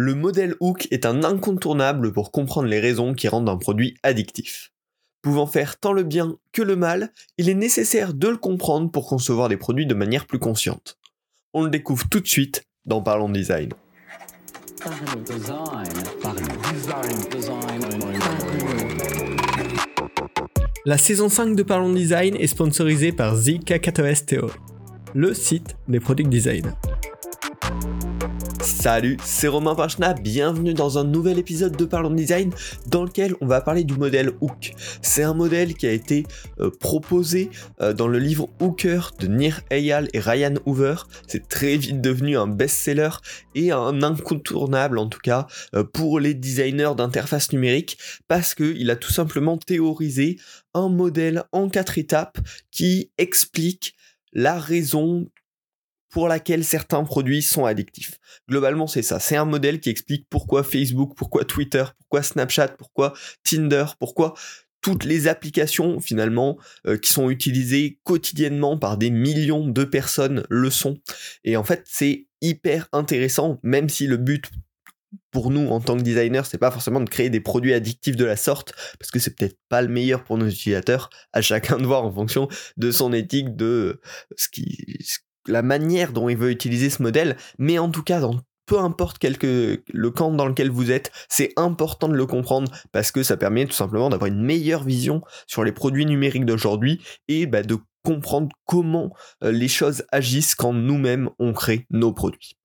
Le modèle hook est un incontournable pour comprendre les raisons qui rendent un produit addictif. Pouvant faire tant le bien que le mal, il est nécessaire de le comprendre pour concevoir des produits de manière plus consciente. On le découvre tout de suite dans Parlons Design. La saison 5 de Parlons Design est sponsorisée par Zika STO, le site des produits design. Salut, c'est Romain Pachna, bienvenue dans un nouvel épisode de Parlons Design dans lequel on va parler du modèle Hook. C'est un modèle qui a été euh, proposé euh, dans le livre Hooker de Nir Eyal et Ryan Hoover. C'est très vite devenu un best-seller et un incontournable en tout cas euh, pour les designers d'interface numérique parce qu'il a tout simplement théorisé un modèle en quatre étapes qui explique la raison pour laquelle certains produits sont addictifs. Globalement, c'est ça. C'est un modèle qui explique pourquoi Facebook, pourquoi Twitter, pourquoi Snapchat, pourquoi Tinder, pourquoi toutes les applications finalement euh, qui sont utilisées quotidiennement par des millions de personnes le sont. Et en fait, c'est hyper intéressant, même si le but pour nous en tant que designer, c'est pas forcément de créer des produits addictifs de la sorte, parce que c'est peut-être pas le meilleur pour nos utilisateurs, à chacun de voir en fonction de son éthique, de ce qui, la manière dont il veut utiliser ce modèle, mais en tout cas, dans peu importe le camp dans lequel vous êtes, c'est important de le comprendre parce que ça permet tout simplement d'avoir une meilleure vision sur les produits numériques d'aujourd'hui et bah, de comprendre comment euh, les choses agissent quand nous-mêmes on crée nos produits.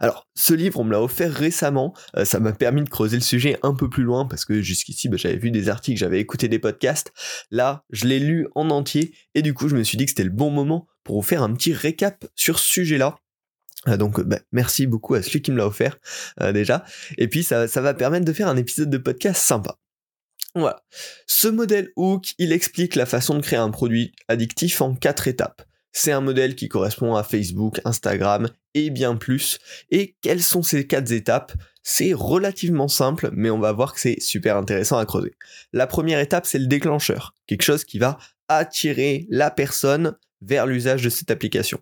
Alors, ce livre, on me l'a offert récemment, euh, ça m'a permis de creuser le sujet un peu plus loin, parce que jusqu'ici, bah, j'avais vu des articles, j'avais écouté des podcasts, là, je l'ai lu en entier, et du coup, je me suis dit que c'était le bon moment pour vous faire un petit récap sur ce sujet-là. Euh, donc bah, merci beaucoup à celui qui me l'a offert euh, déjà. Et puis ça, ça va permettre de faire un épisode de podcast sympa. Voilà. Ce modèle Hook, il explique la façon de créer un produit addictif en quatre étapes. C'est un modèle qui correspond à Facebook, Instagram et bien plus. Et quelles sont ces quatre étapes? C'est relativement simple, mais on va voir que c'est super intéressant à creuser. La première étape, c'est le déclencheur. Quelque chose qui va attirer la personne vers l'usage de cette application.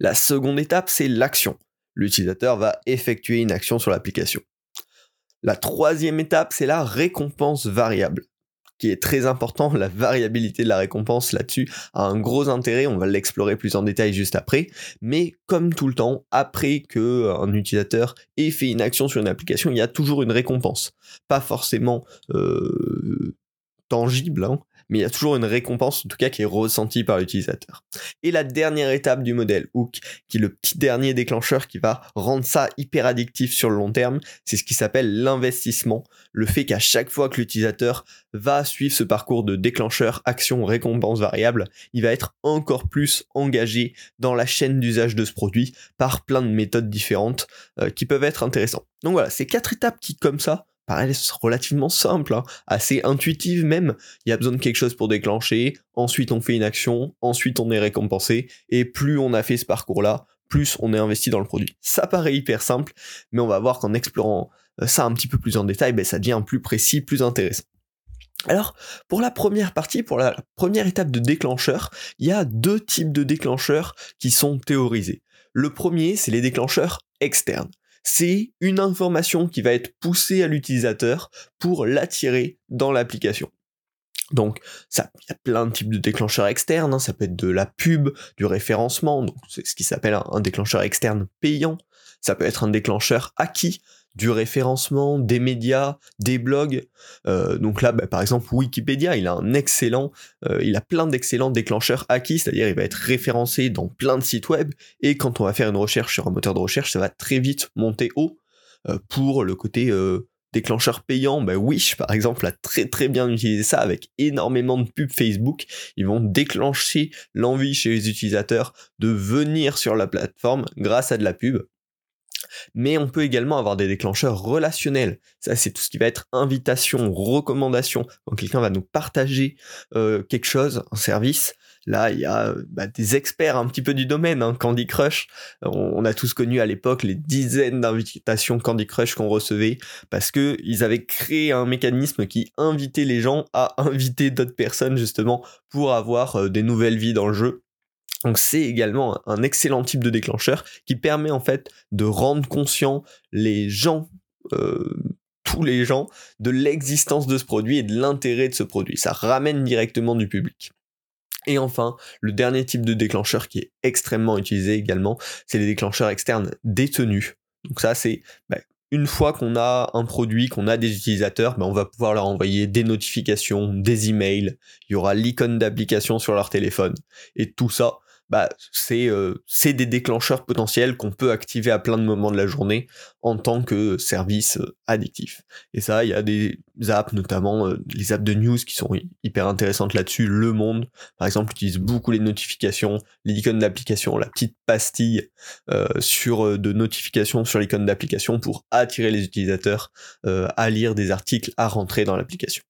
La seconde étape, c'est l'action. L'utilisateur va effectuer une action sur l'application. La troisième étape, c'est la récompense variable, qui est très important. La variabilité de la récompense là-dessus a un gros intérêt. On va l'explorer plus en détail juste après. Mais comme tout le temps, après que un utilisateur ait fait une action sur une application, il y a toujours une récompense. Pas forcément euh, tangible, hein, mais il y a toujours une récompense, en tout cas, qui est ressentie par l'utilisateur. Et la dernière étape du modèle Hook, qui est le petit dernier déclencheur qui va rendre ça hyper addictif sur le long terme, c'est ce qui s'appelle l'investissement. Le fait qu'à chaque fois que l'utilisateur va suivre ce parcours de déclencheur, action, récompense variable, il va être encore plus engagé dans la chaîne d'usage de ce produit par plein de méthodes différentes euh, qui peuvent être intéressantes. Donc voilà, c'est quatre étapes qui, comme ça, paraissent relativement simples, hein, assez intuitives même. Il y a besoin de quelque chose pour déclencher, ensuite on fait une action, ensuite on est récompensé, et plus on a fait ce parcours-là, plus on est investi dans le produit. Ça paraît hyper simple, mais on va voir qu'en explorant euh, ça un petit peu plus en détail, ben, ça devient plus précis, plus intéressant. Alors, pour la première partie, pour la première étape de déclencheur, il y a deux types de déclencheurs qui sont théorisés. Le premier, c'est les déclencheurs externes c'est une information qui va être poussée à l'utilisateur pour l'attirer dans l'application. Donc, il y a plein de types de déclencheurs externes. Hein. Ça peut être de la pub, du référencement, c'est ce qui s'appelle un, déclencheur externe payant. Ça peut être un déclencheur acquis, du référencement, des médias, des blogs. Euh, donc là, bah, par exemple, Wikipédia, il a un excellent, euh, il a plein d'excellents déclencheurs acquis, c'est-à-dire il va être référencé dans plein de sites web, et quand on va faire une recherche sur un moteur de recherche, ça va très vite monter haut. Euh, pour le côté déclencheur payant, bah Wish par exemple a très très bien utilisé ça avec énormément de pubs Facebook. Ils vont déclencher l'envie chez les utilisateurs de venir sur la plateforme grâce à de la pub mais on peut également avoir des déclencheurs relationnels. Ça, c'est tout ce qui va être invitation, recommandation. Quand quelqu'un va nous partager euh, quelque chose, un service, là, il y a bah, des experts un petit peu du domaine. Hein. Candy Crush, on, a tous connu à l'époque les dizaines d'invitations Candy Crush qu'on recevait parce que ils avaient créé un mécanisme qui invitait les gens à inviter d'autres personnes justement pour avoir euh, des nouvelles vies dans le jeu Donc c'est également un excellent type de déclencheur qui permet en fait de rendre conscient les gens, euh, tous les gens, de l'existence de ce produit et de l'intérêt de ce produit. Ça ramène directement du public. Et enfin, le dernier type de déclencheur qui est extrêmement utilisé également, c'est les déclencheurs externes détenus. Donc ça, c'est bah, une fois qu'on a un produit, qu'on a des utilisateurs, bah, on va pouvoir leur envoyer des notifications, des emails, il y aura l'icône d'application sur leur téléphone. Et tout ça, bah, euh, c'est des déclencheurs potentiels qu'on peut activer à plein de moments de la journée en tant que service euh, addictif. Et ça, il y a des apps, notamment euh, les apps de news qui sont hyper intéressantes là-dessus. Le Monde, par exemple, utilise beaucoup les notifications, l'icône d'application, la petite pastille sur de notifications sur l'icône d'application pour attirer les utilisateurs à lire des articles, à rentrer dans l'application.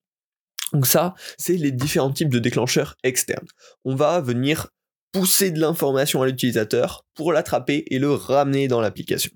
Donc ça, c'est les différents types de déclencheurs externes. On va venir pousser de l'information à l'utilisateur pour l'attraper et le ramener dans l'application.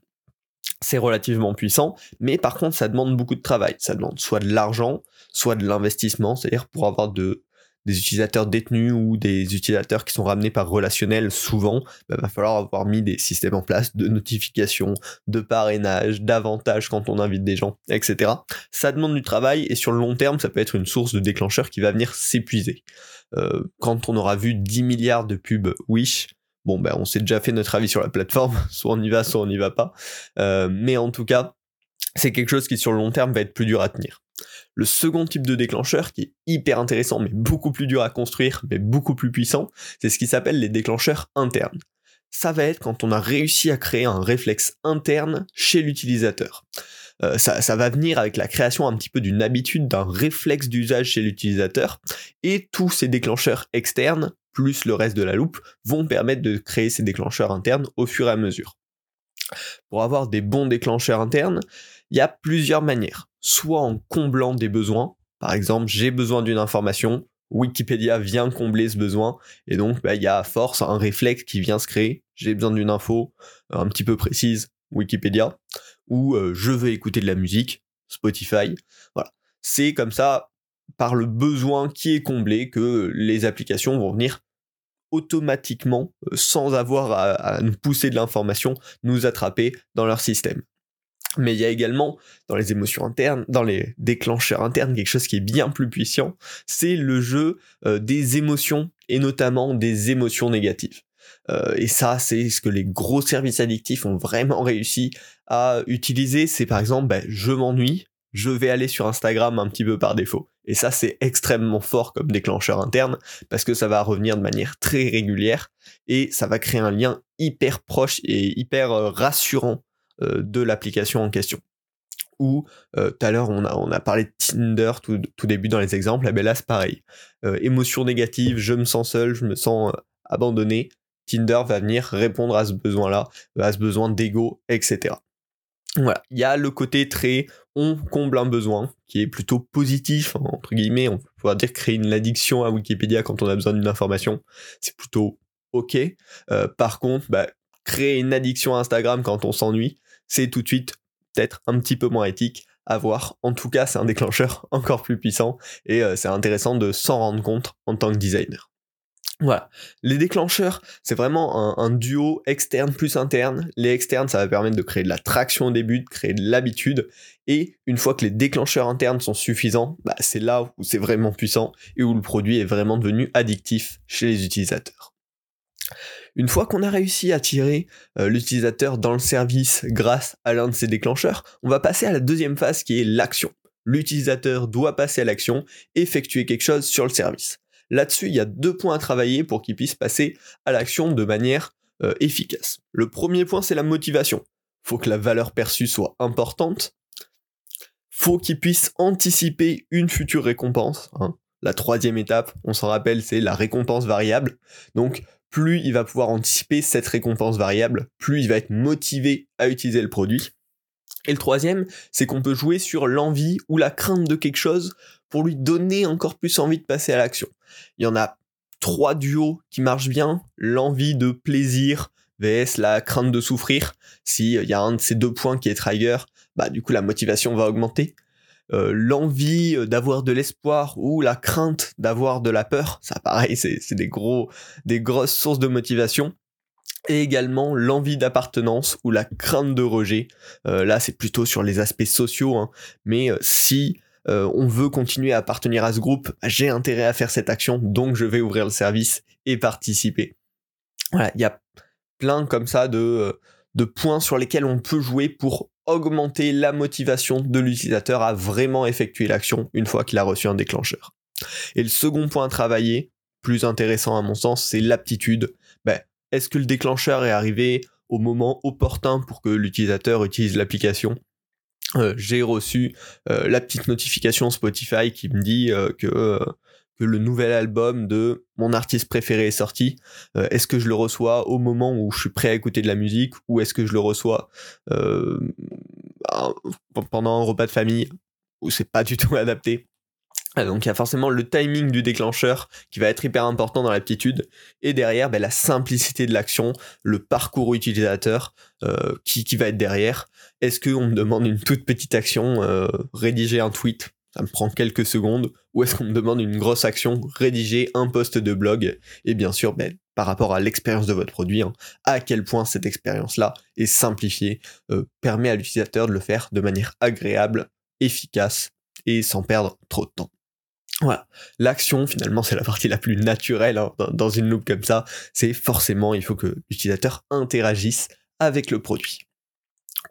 C'est relativement puissant, mais par contre ça demande beaucoup de travail. Ça demande soit de l'argent, soit de l'investissement, c'est-à-dire pour avoir de, des utilisateurs détenus ou des utilisateurs qui sont ramenés par relationnel, souvent, il bah, va falloir avoir mis des systèmes en place de notification, de parrainage, d'avantages quand on invite des gens, etc. Ça demande du travail et sur le long terme, ça peut être une source de déclencheur qui va venir s'épuiser. Euh, quand on aura vu 10 milliards de pubs Wish, bon ben on s'est déjà fait notre avis sur la plateforme, soit on y va, soit on n'y va pas. Euh, mais en tout cas, c'est quelque chose qui sur le long terme va être plus dur à tenir. Le second type de déclencheur qui est hyper intéressant mais beaucoup plus dur à construire mais beaucoup plus puissant, c'est ce qui s'appelle les déclencheurs internes. Ça va être quand on a réussi à créer un réflexe interne chez l'utilisateur. Euh, ça, va venir avec la création un petit peu d'une habitude, d'un réflexe d'usage chez l'utilisateur, et tous ces déclencheurs externes, plus le reste de la loupe, vont permettre de créer ces déclencheurs internes au fur et à mesure. Pour avoir des bons déclencheurs internes, il y a plusieurs manières. Soit en comblant des besoins, par exemple j'ai besoin d'une information, Wikipédia vient combler ce besoin, et donc bah, il y a à force un réflexe qui vient se créer, j'ai besoin d'une info un petit peu précise, Wikipédia ou euh, je veux écouter de la musique, Spotify. Voilà. C'est comme ça, par le besoin qui est comblé, que les applications vont venir automatiquement, euh, sans avoir à, nous pousser de l'information, nous attraper dans leur système. Mais il y a également dans les émotions internes, dans les déclencheurs internes, quelque chose qui est bien plus puissant, c'est le jeu euh, des émotions et notamment des émotions négatives. Euh, et ça, c'est ce que les gros services addictifs ont vraiment réussi à utiliser. C'est par exemple, ben, je m'ennuie, je vais aller sur Instagram un petit peu par défaut. Et ça, c'est extrêmement fort comme déclencheur interne parce que ça va revenir de manière très régulière et ça va créer un lien hyper proche et hyper euh, rassurant de l'application en question. Ou tout à l'heure on a, on a parlé de Tinder tout, tout début dans les exemples, eh ben là c'est pareil. émotion négative, je me sens seul, je me sens abandonné. Tinder va venir répondre à ce besoin-là, à ce besoin d'ego, etc. Voilà, il y a le côté très on comble un besoin qui est plutôt positif entre guillemets, on peut pouvoir dire créer une addiction à Wikipédia quand on a besoin d'une information, c'est plutôt ok. Euh, par contre, bah, créer une addiction à Instagram quand on s'ennuie, c'est tout de suite peut-être un petit peu moins éthique à voir. En tout cas, c'est un déclencheur encore plus puissant et euh, c'est intéressant de s'en rendre compte en tant que designer. Voilà. Les déclencheurs, c'est vraiment un, duo externe plus interne. Les externes, ça va permettre de créer de la traction au début, de créer de l'habitude. Et une fois que les déclencheurs internes sont suffisants, bah, c'est là où c'est vraiment puissant et où le produit est vraiment devenu addictif chez les utilisateurs. Une fois qu'on a réussi à tirer euh, l'utilisateur dans le service grâce à l'un de ces déclencheurs, on va passer à la deuxième phase qui est l'action. L'utilisateur doit passer à l'action, effectuer quelque chose sur le service. Là-dessus, il y a deux points à travailler pour qu'il puisse passer à l'action de manière euh, efficace. Le premier point, c'est la motivation. Faut que la valeur perçue soit importante. Faut qu'il puisse anticiper une future récompense. Hein. La troisième étape, on s'en rappelle, c'est la récompense variable. Donc, plus il va pouvoir anticiper cette récompense variable, plus il va être motivé à utiliser le produit. Et le troisième, c'est qu'on peut jouer sur l'envie ou la crainte de quelque chose pour lui donner encore plus envie de passer à l'action. Il y en a trois duos qui marchent bien, l'envie de plaisir vs la crainte de souffrir. S'il y a un de ces deux points qui est trigger, bah du coup la motivation va augmenter. L'envie d'avoir de l'espoir ou la crainte d'avoir de la peur. Ça, pareil, c'est des gros, des grosses sources de motivation et également l'envie d'appartenance ou la crainte de rejet. là, c'est plutôt sur les aspects sociaux, hein. mais si on veut continuer à appartenir à ce groupe, j'ai intérêt à faire cette action, donc je vais ouvrir le service et participer. Voilà, il y a plein comme ça de, de points sur lesquels on peut jouer pour augmenter la motivation de l'utilisateur à vraiment effectuer l'action une fois qu'il a reçu un déclencheur. Et le second point à travailler, plus intéressant à mon sens, c'est l'aptitude. Ben, est-ce que le déclencheur est arrivé au moment opportun pour que l'utilisateur utilise l'application? Euh, J'ai reçu euh, la petite notification Spotify qui me dit euh, que que le nouvel album de mon artiste préféré est sorti. Euh, est-ce que je le reçois au moment où je suis prêt à écouter de la musique ou est-ce que je le reçois euh, pendant un repas de famille où c'est pas du tout adapté? Ah, donc il y a forcément le timing du déclencheur qui va être hyper important dans l'aptitude et derrière ben, la simplicité de l'action, le parcours utilisateur euh, qui, qui, va être derrière. Est-ce qu'on me demande une toute petite action, rédiger un tweet? Ça me prend quelques secondes, ou est-ce qu'on me demande une grosse action, rédiger un post de blog, et bien sûr, ben, par rapport à l'expérience de votre produit, hein, à quel point cette expérience-là est simplifiée, euh, permet à l'utilisateur de le faire de manière agréable, efficace, et sans perdre trop de temps. Voilà. L'action, finalement, c'est la partie la plus naturelle hein, dans, une loupe comme ça. C'est forcément, il faut que l'utilisateur interagisse avec le produit.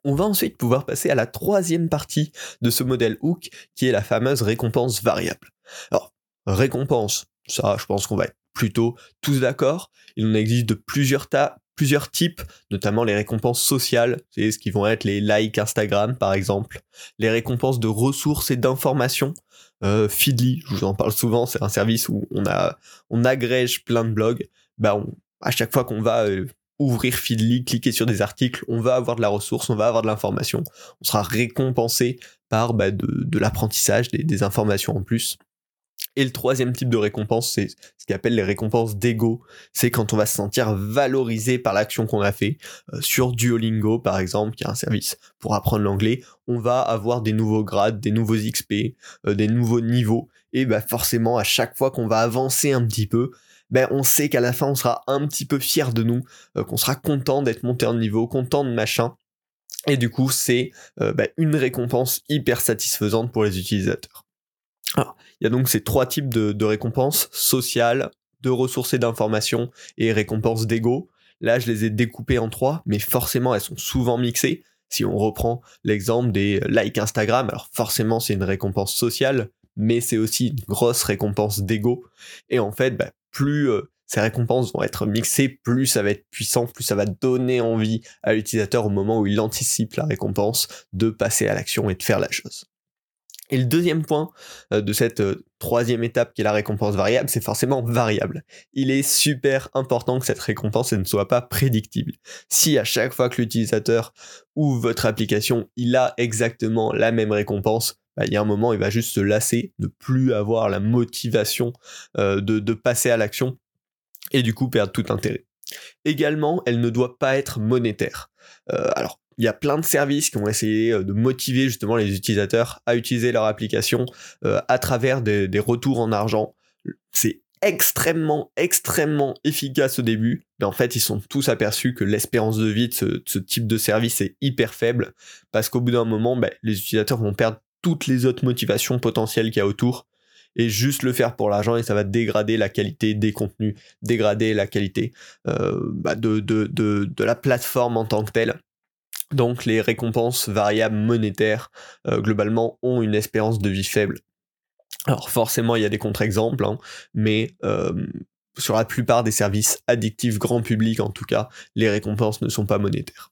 On va ensuite pouvoir passer à la troisième partie de ce modèle hook, qui est la fameuse récompense variable. Alors, récompense, ça, je pense qu'on va être plutôt tous d'accord. Il en existe de plusieurs tas, plusieurs types, notamment les récompenses sociales, c'est ce qui vont être les likes Instagram par exemple, les récompenses de ressources et d'informations. Euh, Feedly, je vous en parle souvent, c'est un service où on agrège plein de blogs. Bah, à chaque fois qu'on va euh, ouvrir Feedly, cliquer sur des articles, on va avoir de la ressource, on va avoir de l'information, on sera récompensé par bah, de, l'apprentissage, des, informations en plus. Et le troisième type de récompense, c'est ce qu'on appelle les récompenses d'ego. C'est quand on va se sentir valorisé par l'action qu'on a fait. Euh, sur Duolingo, par exemple, qui est un service pour apprendre l'anglais, on va avoir des nouveaux grades, des nouveaux XP, euh, des nouveaux niveaux. Et bah forcément, à chaque fois qu'on va avancer un petit peu, ben on sait qu'à la fin on sera un petit peu fier de nous, euh, qu'on sera content d'être monté en niveau, content de machin. Et du coup, c'est euh, ben, une récompense hyper satisfaisante pour les utilisateurs. Alors, il y a donc ces trois types de, récompenses, sociales, de ressources et d'informations, et récompenses d'ego. Là, je les ai découpées en trois, mais forcément, elles sont souvent mixées. Si on reprend l'exemple des likes Instagram, alors forcément, c'est une récompense sociale, mais c'est aussi une grosse récompense d'ego. Et en fait, ben, plus euh, ces récompenses vont être mixées, plus ça va être puissant, plus ça va donner envie à l'utilisateur au moment où il anticipe la récompense de passer à l'action et de faire la chose. Et le deuxième point euh, de cette euh, troisième étape qui est la récompense variable, c'est forcément variable. Il est super important que cette récompense ne soit pas prédictible. Si à chaque fois que l'utilisateur ou votre application, il a exactement la même récompense, il y a un moment, il va juste se lasser, ne plus avoir la motivation euh, de, passer à l'action, et du coup perdre tout intérêt. Également, elle ne doit pas être monétaire. Euh, alors, il y a plein de services qui ont essayé euh, de motiver justement les utilisateurs à utiliser leur application à travers des, retours en argent. C'est extrêmement, extrêmement efficace au début, mais en fait, ils sont tous aperçus que l'espérance de vie de ce, type de service est hyper faible, parce qu'au bout d'un moment, bah, les utilisateurs vont perdre toutes les autres motivations potentielles qu'il y a autour et juste le faire pour l'argent et ça va dégrader la qualité des contenus, dégrader la qualité euh, bah, de, de, de, la plateforme en tant que telle. Donc les récompenses variables monétaires euh, globalement ont une espérance de vie faible. Alors forcément il y a des contre-exemples, hein, mais euh, sur la plupart des services addictifs grand public en tout cas, les récompenses ne sont pas monétaires.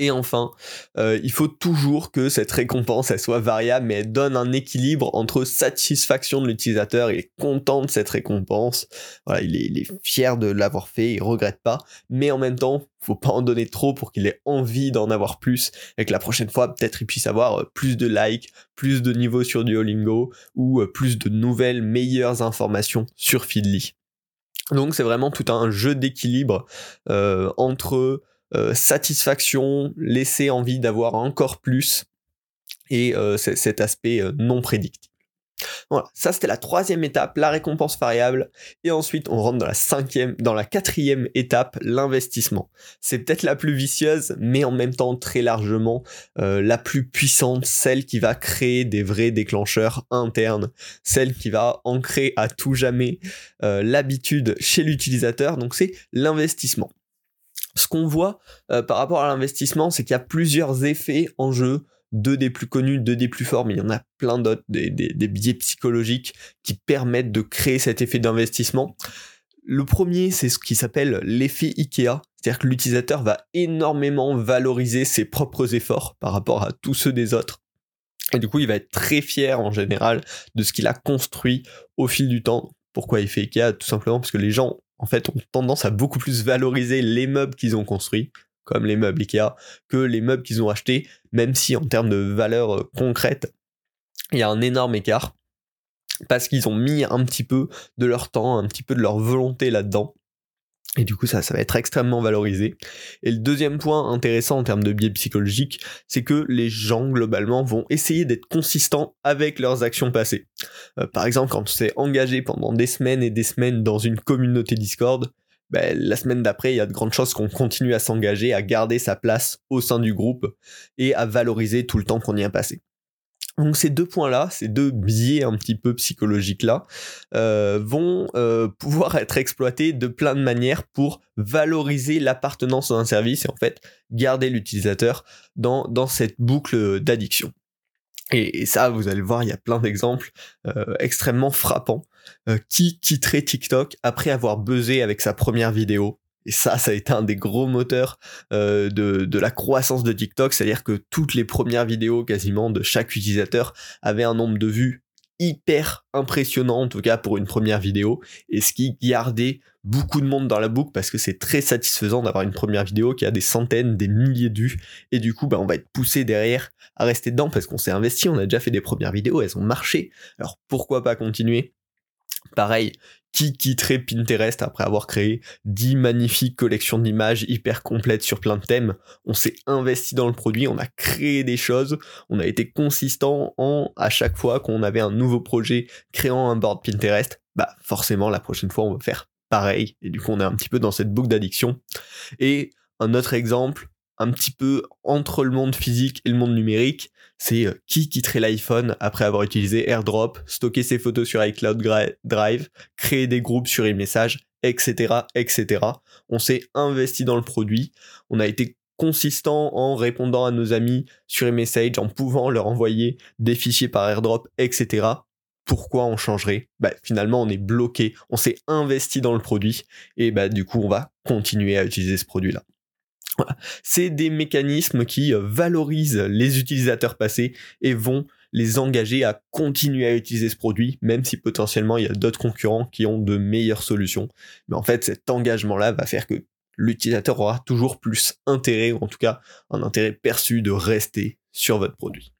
Et enfin, euh, il faut toujours que cette récompense soit variable, mais elle donne un équilibre entre satisfaction de l'utilisateur, il est content de cette récompense, il est, fier de l'avoir fait, il regrette pas, mais en même temps, faut pas en donner trop pour qu'il ait envie d'en avoir plus, et que la prochaine fois, peut-être il puisse avoir euh, plus de likes, plus de niveaux sur Duolingo, ou euh, plus de nouvelles, meilleures informations sur Feedly. Donc c'est vraiment tout un jeu d'équilibre entre euh, satisfaction, laisser envie d'avoir encore plus, et cet aspect non prédictible. Voilà, ça c'était la troisième étape, la récompense variable. Et ensuite, on rentre dans la cinquième, dans la quatrième étape, l'investissement. C'est peut-être la plus vicieuse, mais en même temps très largement euh, la plus puissante, celle qui va créer des vrais déclencheurs internes, celle qui va ancrer à tout jamais euh, l'habitude chez l'utilisateur. Donc c'est l'investissement. Ce qu'on voit euh, par rapport à l'investissement, c'est qu'il y a plusieurs effets en jeu deux des plus connus, deux des plus forts, mais il y en a plein d'autres, des, biais psychologiques qui permettent de créer cet effet d'investissement. Le premier, c'est ce qui s'appelle l'effet IKEA, c'est-à-dire que l'utilisateur va énormément valoriser ses propres efforts par rapport à tous ceux des autres. Et du coup, il va être très fier en général de ce qu'il a construit au fil du temps. Pourquoi effet IKEA? Tout simplement parce que les gens, en fait, ont tendance à beaucoup plus valoriser les meubles qu'ils ont construits comme les meubles Ikea, que les meubles qu'ils ont achetés, même si en termes de valeur euh, concrète, il y a un énorme écart, parce qu'ils ont mis un petit peu de leur temps, un petit peu de leur volonté là-dedans. Et du coup, ça, ça va être extrêmement valorisé. Et le deuxième point intéressant en termes de biais psychologiques, c'est que les gens, globalement, vont essayer d'être consistants avec leurs actions passées. Euh, par exemple, quand tu s'est engagé pendant des semaines et des semaines dans une communauté Discord, ben, la semaine d'après, il y a de grandes chances qu'on continue à s'engager, à garder sa place au sein du groupe et à valoriser tout le temps qu'on y a passé. Donc ces deux points-là, ces deux biais un petit peu psychologiques-là, euh, vont euh, pouvoir être exploités de plein de manières pour valoriser l'appartenance à un service et en fait garder l'utilisateur dans, cette boucle d'addiction. Et, ça, vous allez voir, il y a plein d'exemples euh, extrêmement frappants. Qui quitterait TikTok après avoir buzzé avec sa première vidéo et ça, ça a été un des gros moteurs euh, de, la croissance de TikTok, c'est-à-dire que toutes les premières vidéos quasiment de chaque utilisateur avaient un nombre de vues hyper impressionnant, en tout cas pour une première vidéo, et ce qui gardait beaucoup de monde dans la boucle parce que c'est très satisfaisant d'avoir une première vidéo qui a des centaines, des milliers de vues, et du coup, bah, on va être poussé derrière à rester dedans parce qu'on s'est investi, on a déjà fait des premières vidéos, elles ont marché, alors pourquoi pas continuer? Pareil, qui quitterait Pinterest après avoir créé 10 magnifiques collections d'images hyper complètes sur plein de thèmes On s'est investi dans le produit, on a créé des choses, on a été consistant en à chaque fois qu'on avait un nouveau projet créant un board Pinterest, bah forcément la prochaine fois on va faire pareil et du coup on est un petit peu dans cette boucle d'addiction. Et un autre exemple, un petit peu entre le monde physique et le monde numérique, c'est euh, qui quitterait l'iPhone après avoir utilisé AirDrop, stocker ses photos sur iCloud Drive, créer des groupes sur e-message, etc., etc. On s'est investi dans le produit, on a été consistant en répondant à nos amis sur e-message, en pouvant leur envoyer des fichiers par AirDrop, etc. Pourquoi on changerait? Bah, Finalement, on est bloqué, on s'est investi dans le produit et bah, du coup, on va continuer à utiliser ce produit-là. C'est des mécanismes qui euh, valorisent les utilisateurs passés et vont les engager à continuer à utiliser ce produit, même si potentiellement il y a d'autres concurrents qui ont de meilleures solutions. Mais en fait, cet engagement-là va faire que l'utilisateur aura toujours plus intérêt, ou en tout cas un intérêt perçu de rester sur votre produit.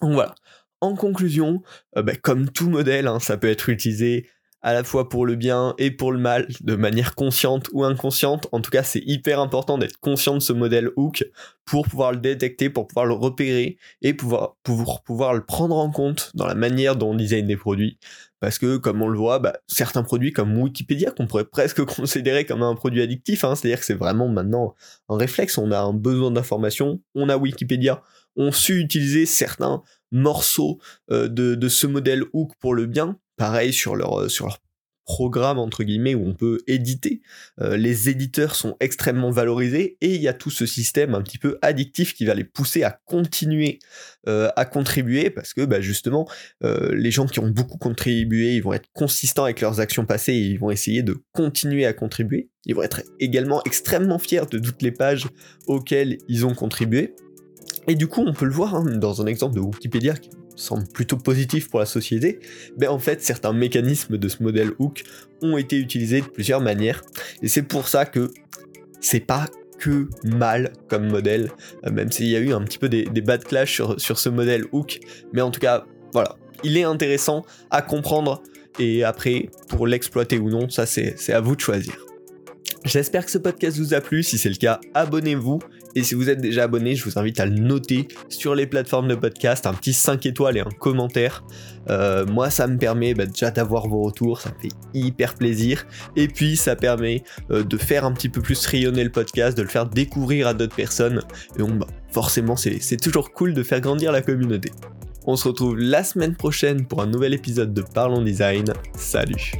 Donc voilà. En conclusion, euh, bah, comme tout modèle, hein, ça peut être utilisé à la fois pour le bien et pour le mal, de manière consciente ou inconsciente. En tout cas, c'est hyper important d'être conscient de ce modèle hook pour pouvoir le détecter, pour pouvoir le repérer et pouvoir, pouvoir, le prendre en compte dans la manière dont on design des produits. Parce que, comme on le voit, bah, certains produits comme Wikipédia, qu'on pourrait presque considérer comme un produit addictif, hein, c'est-à-dire que c'est vraiment maintenant un réflexe, on a un besoin d'information, on a Wikipédia, on su utiliser certains morceaux euh, de ce modèle hook pour le bien, pareil sur leur, euh, sur leur programme entre guillemets où on peut éditer. Euh, les éditeurs sont extrêmement valorisés et il y a tout ce système un petit peu addictif qui va les pousser à continuer euh, à contribuer parce que bah, justement les gens qui ont beaucoup contribué ils vont être consistants avec leurs actions passées et ils vont essayer de continuer à contribuer. Ils vont être également extrêmement fiers de toutes les pages auxquelles ils ont contribué. Et du coup on peut le voir hein, dans un exemple de Wikipédia semble plutôt positif pour la société, mais en fait certains mécanismes de ce modèle hook ont été utilisés de plusieurs manières, et c'est pour ça que c'est pas que mal comme modèle, euh, même s'il y a eu un petit peu des, bad clash sur, sur ce modèle hook, mais en tout cas, voilà, il est intéressant à comprendre, et après, pour l'exploiter ou non, ça c'est à vous de choisir. J'espère que ce podcast vous a plu, si c'est le cas, abonnez-vous Et si vous êtes déjà abonné, je vous invite à le noter sur les plateformes de podcast, un petit 5 étoiles et un commentaire. Euh, moi, ça me permet bah, déjà d'avoir vos retours, ça me fait hyper plaisir. Et puis, ça permet euh, de faire un petit peu plus rayonner le podcast, de le faire découvrir à d'autres personnes. Et donc, bah, forcément, c'est toujours cool de faire grandir la communauté. On se retrouve la semaine prochaine pour un nouvel épisode de Parlons Design. Salut.